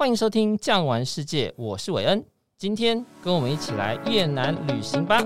欢迎收听《酱玩世界》，我是韦恩。今天跟我们一起来越南旅行吧。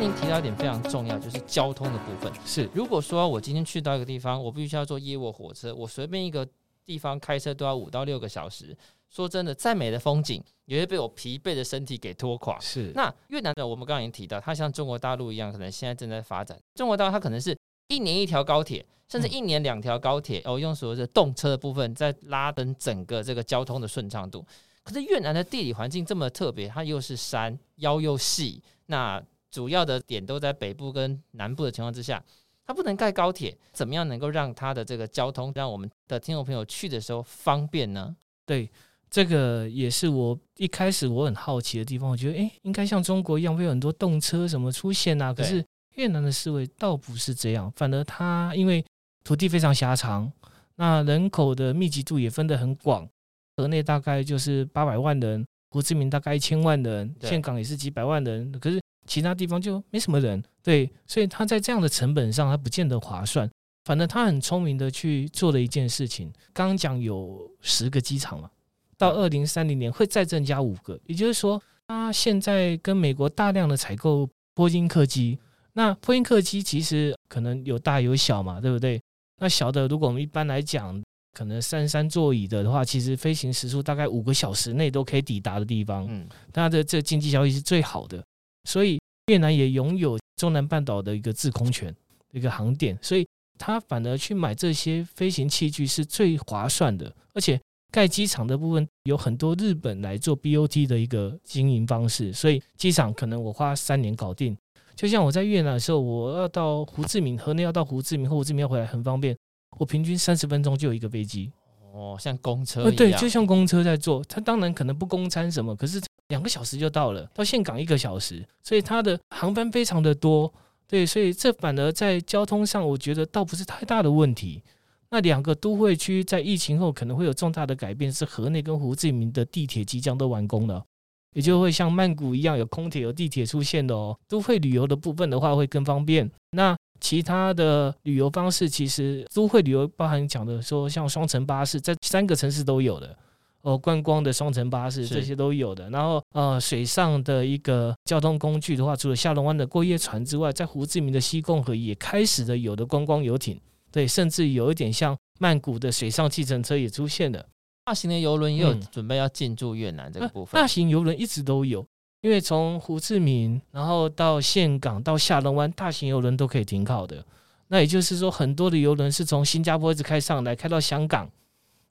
您提到一点非常重要，就是交通的部分。是，如果说我今天去到一个地方，我必须要坐夜卧火车，我随便一个地方开车都要五到六个小时。说真的，再美的风景也会被我疲惫的身体给拖垮。是，那越南的，我们刚刚已经提到，它像中国大陆一样，可能现在正在发展。中国大陆它可能是一年一条高铁，甚至一年两条高铁，哦，用所谓的动车的部分在拉登整个这个交通的顺畅度。可是越南的地理环境这么特别，它又是山腰又细，那主要的点都在北部跟南部的情况之下，它不能盖高铁，怎么样能够让它的这个交通让我们的听众朋友去的时候方便呢？对。这个也是我一开始我很好奇的地方。我觉得，哎，应该像中国一样会有很多动车什么出现啊。可是越南的思维倒不是这样，反而它因为土地非常狭长，那人口的密集度也分得很广。河内大概就是八百万人，胡志明大概一千万人，岘港也是几百万人。可是其他地方就没什么人，对，所以他在这样的成本上，他不见得划算。反正他很聪明的去做了一件事情。刚刚讲有十个机场嘛。到二零三零年会再增加五个，也就是说，他现在跟美国大量的采购波音客机。那波音客机其实可能有大有小嘛，对不对？那小的，如果我们一般来讲，可能三三座椅的的话，其实飞行时速大概五个小时内都可以抵达的地方，嗯，它的这经济效益是最好的。所以越南也拥有中南半岛的一个制空权，一个航点，所以他反而去买这些飞行器具是最划算的，而且。盖机场的部分有很多日本来做 BOT 的一个经营方式，所以机场可能我花三年搞定。就像我在越南的时候，我要到胡志明，河内要到胡志明，或胡志明要回来很方便，我平均三十分钟就有一个飞机。哦，像公车一样。对，就像公车在做。它当然可能不供餐什么，可是两个小时就到了，到岘港一个小时，所以它的航班非常的多。对，所以这反而在交通上，我觉得倒不是太大的问题。那两个都会区在疫情后可能会有重大的改变，是河内跟胡志明的地铁即将都完工了，也就会像曼谷一样有空铁有地铁出现的哦。都会旅游的部分的话会更方便。那其他的旅游方式，其实都会旅游包含讲的说像双层巴士，在三个城市都有的哦，观光的双层巴士这些都有的。然后呃，水上的一个交通工具的话，除了下龙湾的过夜船之外，在胡志明的西贡河也开始的有的观光游艇。对，甚至有一点像曼谷的水上计程车也出现了，大型的游轮也有准备要进驻越南这个部分。嗯、大型游轮一直都有，因为从胡志明，然后到岘港到下龙湾，大型游轮都可以停靠的。那也就是说，很多的游轮是从新加坡一直开上来，开到香港，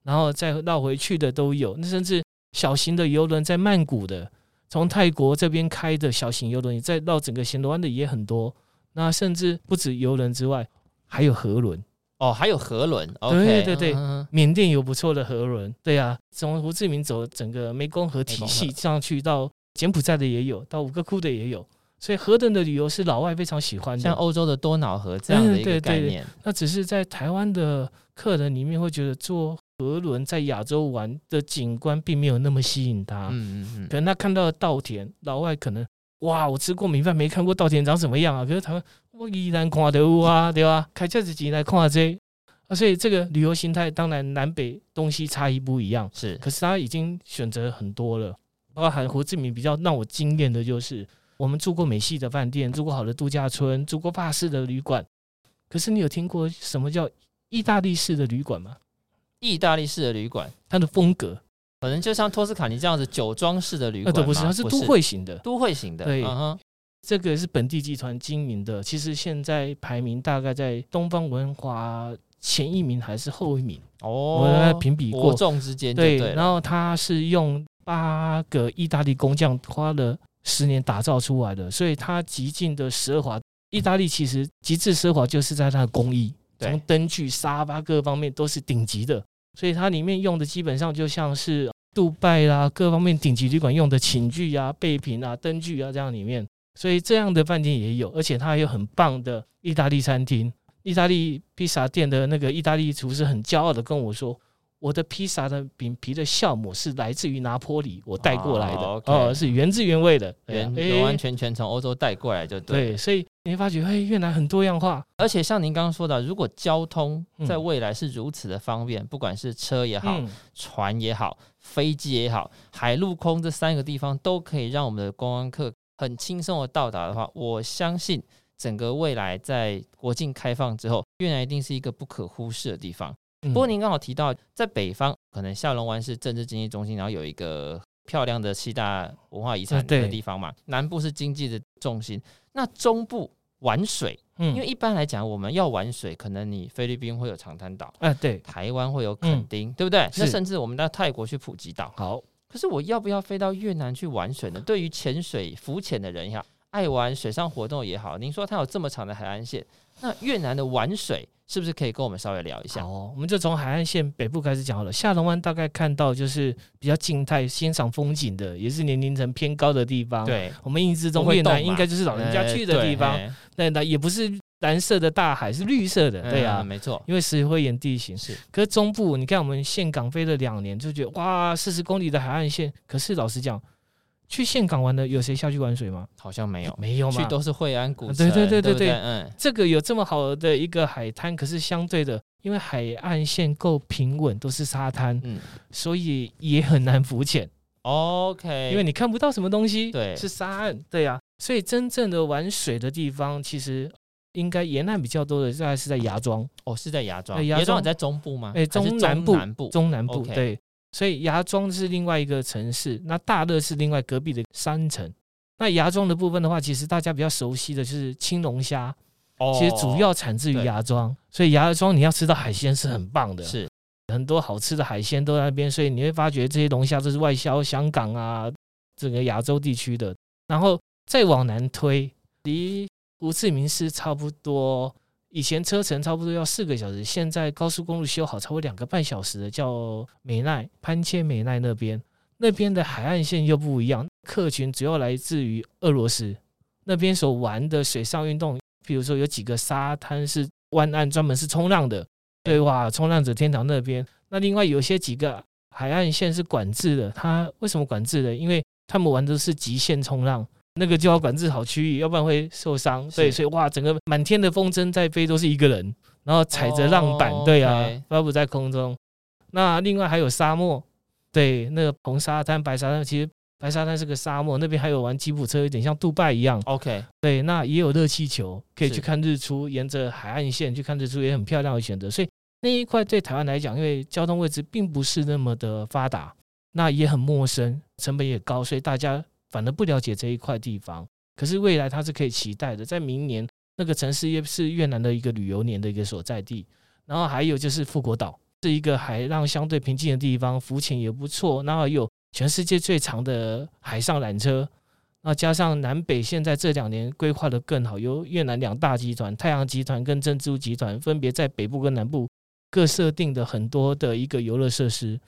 然后再绕回去的都有。那甚至小型的游轮在曼谷的，从泰国这边开的小型游轮，再绕整个暹罗湾的也很多。那甚至不止游轮之外，还有河轮。哦，还有河轮对对对，缅、嗯、甸有不错的河轮，对啊，从胡志明走整个湄公河体系上去到柬埔寨的也有，到五个窟的也有，所以河轮的旅游是老外非常喜欢的，像欧洲的多瑙河这样的一个概念。嗯、那只是在台湾的客人里面会觉得坐河轮在亚洲玩的景观并没有那么吸引他，嗯嗯嗯，可能他看到的稻田，老外可能哇，我吃过米饭，没看过稻田长什么样啊，可是台湾。我依然看得有啊，对吧？开车子进来看这啊，所以这个旅游形态当然南北东西差异不一样，是。可是他已经选择很多了，包含胡志明比较让我惊艳的就是，我们住过美系的饭店，住过好的度假村，住过法式的旅馆。可是你有听过什么叫意大利式的旅馆吗？意大利式的旅馆，它的风格可能就像托斯卡尼这样子酒庄式的旅馆，不是，它是都会型的，都会型的，对。Uh-huh 这个是本地集团经营的，其实现在排名大概在东方文华前一名还是后一名？哦，我评比过，重之间对，对。然后它是用八个意大利工匠花了十年打造出来的，所以它极尽的奢华。意大利其实极致奢华就是在它的工艺，从灯具、沙发各方面都是顶级的，所以它里面用的基本上就像是杜拜啦各方面顶级旅馆用的寝具啊、备品啊、灯具啊这样里面。所以这样的饭店也有，而且它还有很棒的意大利餐厅。意大利披萨店的那个意大利厨师很骄傲的跟我说：“我的披萨的饼皮的酵母是来自于拿坡里，我带过来的哦，是原汁原味的，原完完全全从欧洲带过来就对。对，所以你会发觉，哎，越南很多样化。而且像您刚刚说的，如果交通在未来是如此的方便，嗯、不管是车也好、嗯、船也好、飞机也好、海陆空这三个地方都可以让我们的观光客很轻松的到达的话，我相信整个未来在国境开放之后，越南一定是一个不可忽视的地方。不过您刚好提到，在北方可能下龙湾是政治经济中心，然后有一个漂亮的七大文化遗产的地方嘛。南部是经济的重心，那中部玩水，因为一般来讲我们要玩水，可能你菲律宾会有长滩岛，哎，对，台湾会有垦丁，对不对？那甚至我们到泰国去普吉岛。好，可是我要不要飞到越南去玩水呢？对于潜水、浮潜的人呀，爱玩水上活动也好，您说它有这么长的海岸线，那越南的玩水。是不是可以跟我们稍微聊一下？哦，我们就从海岸线北部开始讲好了。下龙湾大概看到就是比较静态欣赏风景的，也是年龄层偏高的地方。对，我们印象中越南应该就是老人家去的地方。那那也不是蓝色的大海，是绿色的。对啊，没错，因为石灰岩地形。是，可是中部你看，我们岘港飞了两年，就觉得哇，四十公里的海岸线。可是老实讲。去岘港玩的有谁下去玩水吗？好像没有，没有吗？去都是惠安古城。对对对对对，嗯，这个有这么好的一个海滩，可是相对的，因为海岸线够平稳，都是沙滩，嗯，所以也很难浮潜。OK，因为你看不到什么东西，对，是沙岸，对呀、啊。所以真正的玩水的地方，其实应该沿岸比较多的，大概是在芽庄。哦，是在芽庄。芽庄在中部吗？哎，中南部，中南部，中南部，对。所以芽庄是另外一个城市，那大乐是另外隔壁的山城。那芽庄的部分的话，其实大家比较熟悉的就是青龙虾，其实主要产自于芽庄。所以芽庄你要吃到海鲜是很棒的，是很多好吃的海鲜都在那边。所以你会发觉这些龙虾都是外销香港啊，整个亚洲地区的。然后再往南推，离胡志明市差不多。以前车程差不多要四个小时，现在高速公路修好，超过两个半小时的，叫美奈潘切美奈那边，那边的海岸线又不一样，客群主要来自于俄罗斯那边所玩的水上运动，比如说有几个沙滩是湾岸专门是冲浪的，对哇，冲浪者天堂那边，那另外有些几个海岸线是管制的，它为什么管制的？因为他们玩的是极限冲浪。那个就要管制好区域，要不然会受伤。对，所以哇，整个满天的风筝在飞，都是一个人，然后踩着浪板，对啊，漂浮在空中。那另外还有沙漠，对，那个红沙滩、白沙滩，其实白沙滩是个沙漠，那边还有玩吉普车，有点像杜拜一样。OK，对，那也有热气球，可以去看日出，沿着海岸线去看日出，也很漂亮的选择。所以那一块对台湾来讲，因为交通位置并不是那么的发达，那也很陌生，成本也高，所以大家。反而不了解这一块地方，可是未来它是可以期待的。在明年，那个城市也是越南的一个旅游年的一个所在地。然后还有就是富国岛，是一个海浪相对平静的地方，浮潜也不错。然后有全世界最长的海上缆车。那加上南北现在这两年规划得更好，由越南两大集团太阳集团跟珍珠集团分别在北部跟南部各设定的很多的一个游乐设施。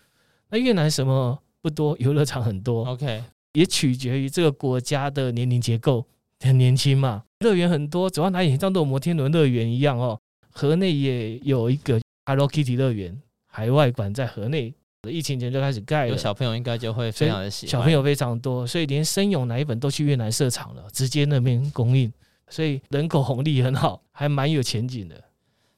那越南什么不多，游乐场很多。OK。也取决于这个国家的年龄结构，很年轻嘛，乐园很多，走到哪里像都有摩天轮乐园一样哦。河内也有一个 Hello Kitty 乐园，海外馆在河内，疫情前就开始盖了。有小朋友应该就会非常的喜欢，小朋友非常多，所以连生泳奶粉都去越南设厂了，直接那边供应，所以人口红利很好，还蛮有前景的。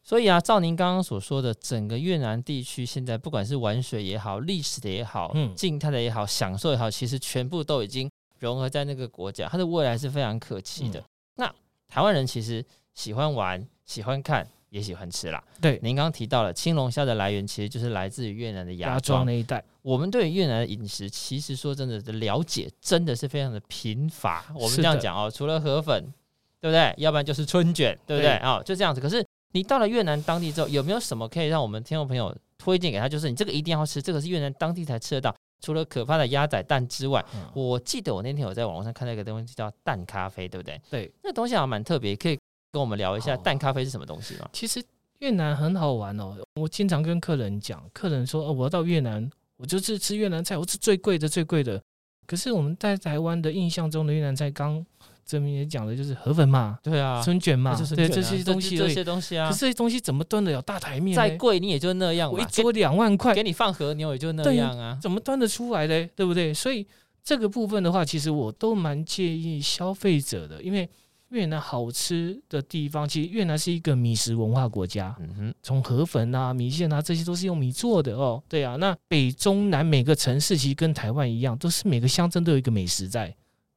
所以啊，照您刚刚所说的，整个越南地区现在不管是玩水也好，历史的也好，嗯，静态的也好，享受也好，其实全部都已经融合在那个国家，它的未来是非常可期的。嗯、那台湾人其实喜欢玩、喜欢看，也喜欢吃啦。对，您刚刚提到了青龙虾的来源，其实就是来自于越南的芽庄那一带。我们对越南的饮食，其实说真的的了解，真的是非常的贫乏。我们这样讲哦，除了河粉，对不对？要不然就是春卷，对不对？啊、哦，就这样子。可是。你到了越南当地之后，有没有什么可以让我们听众朋友推荐给他？就是你这个一定要吃，这个是越南当地才吃得到。除了可怕的鸭仔蛋之外，嗯、我记得我那天有在网络上看到一个东西叫蛋咖啡，对不对？对，那东西好像蛮特别，可以跟我们聊一下蛋咖啡是什么东西吗？其实越南很好玩哦，我经常跟客人讲，客人说，哦，我要到越南，我就是吃越南菜，我吃最贵的最贵的。可是我们在台湾的印象中的越南菜，刚这边也讲的就是河粉嘛，对啊，春卷嘛，卷啊、对这些东西，这些东西啊。可是这些东西怎么端得了大台面？再贵你也就那样，我一桌两万块，给你放和牛也就那样啊，怎么端得出来嘞？对不对？所以这个部分的话，其实我都蛮介意消费者的，因为。越南好吃的地方，其实越南是一个米食文化国家。嗯哼，从河粉啊、米线啊，这些都是用米做的哦。对啊，那北中南每个城市其实跟台湾一样，都是每个乡镇都有一个美食在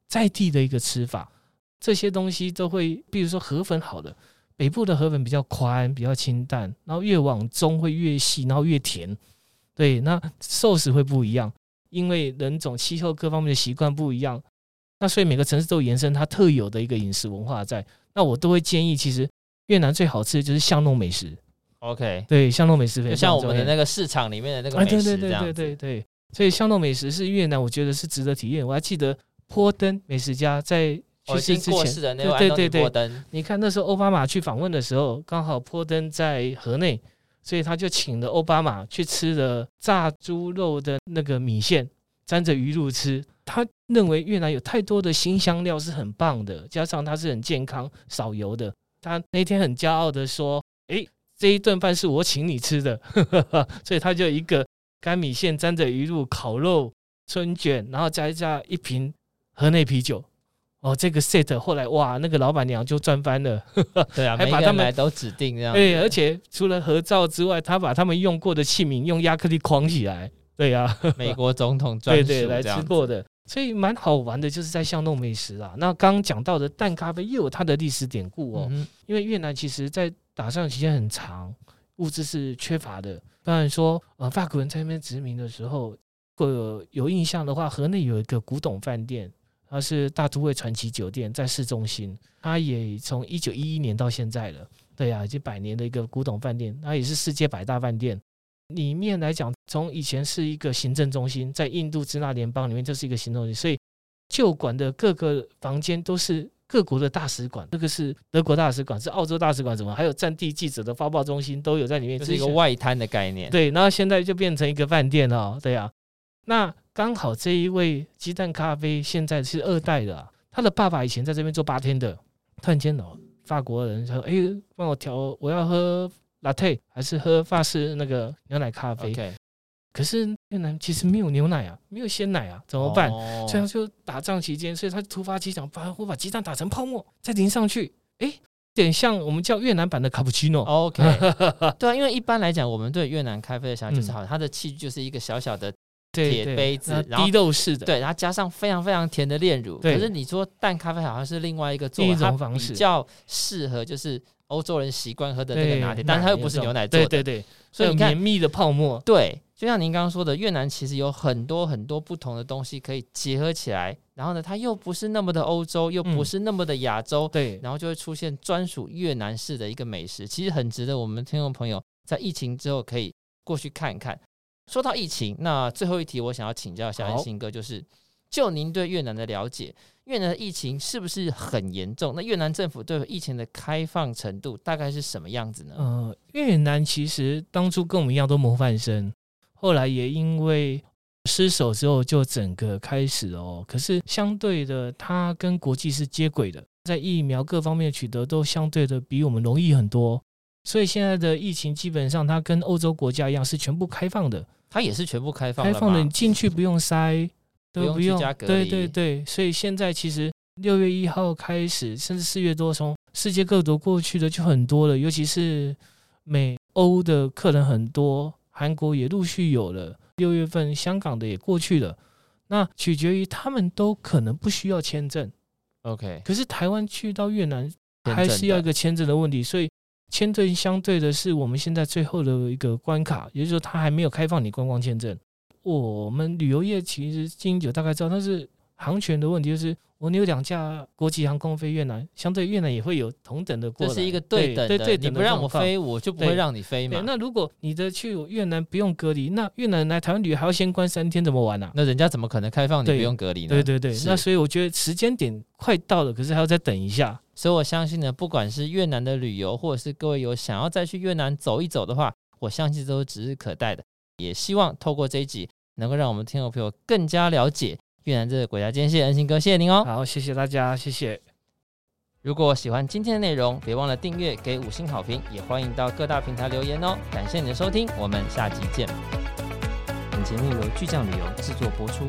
在地的一个吃法。这些东西都会，比如说河粉好的，北部的河粉比较宽、比较清淡，然后越往中会越细，然后越甜。对，那寿司会不一样，因为人种、气候各方面的习惯不一样。那所以每个城市都延伸它特有的一个饮食文化在，那我都会建议，其实越南最好吃的就是巷弄美食。OK，对，巷弄美食，就像我们的那个市场里面的那个美食这样子。对对对对对对，所以巷弄美食是越南，我觉得是值得体验。我还记得坡登美食家在去世之前，对对对对，你看那时候奥巴马去访问的时候，刚好波登在河内，所以他就请了奥巴马去吃了炸猪肉的那个米线，沾着鱼露吃。他认为越南有太多的新香料是很棒的，加上它是很健康、少油的。他那天很骄傲的说：“诶，这一顿饭是我请你吃的。”所以他就一个干米线沾着鱼露、烤肉、春卷，然后加一加一瓶河内啤酒。哦，这个 set 后来哇，那个老板娘就赚翻了。对啊，还把他们都指定这样。对，而且除了合照之外，他把他们用过的器皿用亚克力框起来。对呀、啊，美国总统专属对对来吃过的。所以蛮好玩的，就是在巷弄美食啊。那刚讲到的淡咖啡又有它的历史典故哦。因为越南其实在打仗期间很长，物资是缺乏的。当然说，呃，法国人在那边殖民的时候，如果有有印象的话，河内有一个古董饭店，它是大都会传奇酒店，在市中心。它也从一九一一年到现在了，对呀、啊，已经百年的一个古董饭店，它也是世界百大饭店。里面来讲，从以前是一个行政中心，在印度支那联邦里面就是一个行政中心，所以旧馆的各个房间都是各国的大使馆，这个是德国大使馆，是澳洲大使馆，什么还有战地记者的发报中心都有在里面，这是一个外滩的概念。对，然后现在就变成一个饭店了，对啊。那刚好这一位鸡蛋咖啡现在是二代的，他的爸爸以前在这边做八天的，突然间哦，法国人说：“哎，帮我调，我要喝。” Latte 还是喝法式那个牛奶咖啡，Okay. 可是越南其实没有牛奶啊，没有鲜奶啊，怎么办？Oh. 所以他就打仗期间，所以他突发奇想，把我把鸡蛋打成泡沫，再淋上去，哎，有点像我们叫越南版的卡布奇诺。OK，对啊，因为一般来讲，我们对越南咖啡的想法就是，好像它的器具就是一个小小的铁杯子，然后对，然后加上非常非常甜的炼乳。可是你说淡咖啡好像是另外一个做法，比较适合就是。欧洲人习惯喝的那个拿铁，但是它又不是牛奶做的，对对对，所以你看绵密的泡沫。对，就像您刚刚说的，越南其实有很多很多不同的东西可以结合起来，然后呢，它又不是那么的欧洲，又不是那么的亚洲，对，然后就会出现专属越南式的一个美食，其实很值得我们听众朋友在疫情之后可以过去看一看。说到疫情，那最后一题我想要请教一下安心哥，就是就您对越南的了解。越南的疫情是不是很严重？那越南政府对疫情的开放程度大概是什么样子呢？呃，越南其实当初跟我们一样都模范生，后来也因为失守之后就整个开始哦。可是相对的，它跟国际是接轨的，在疫苗各方面取得都相对的比我们容易很多。所以现在的疫情基本上它跟欧洲国家一样是全部开放的，它也是全部开放开放的，你进去不用筛。都不用，不用对对对，所以现在其实六月一号开始，甚至四月多，从世界各国过去的就很多了，尤其是美欧的客人很多，韩国也陆续有了。六月份香港的也过去了，那取决于他们都可能不需要签证。OK，可是台湾去到越南还是要一个签证的问题，所以签证相对的是我们现在最后的一个关卡，也就是说，他还没有开放你观光签证。我们旅游业其实经营者，大概知道，但是航权的问题就是，我有两架国际航空飞越南，相对越南也会有同等的过来，这是一个对等的，对对对，你不让我飞，我就不会让你飞嘛。那如果你的去越南不用隔离，那越南来台湾旅游还要先关三天，怎么玩呢、啊？那人家怎么可能开放你不用隔离呢？对对对，那所以我觉得时间点快到了，可是还要再等一下。所以我相信呢，不管是越南的旅游，或者是各位有想要再去越南走一走的话，我相信都是指日可待的。也希望透过这一集，能够让我们听众朋友更加了解越南这个国家。今天谢谢恩信哥，谢谢您哦。好，谢谢大家，谢谢。如果喜欢今天的内容，别忘了订阅、给五星好评，也欢迎到各大平台留言哦。感谢你的收听，我们下集见。本节目由巨匠旅游制作播出。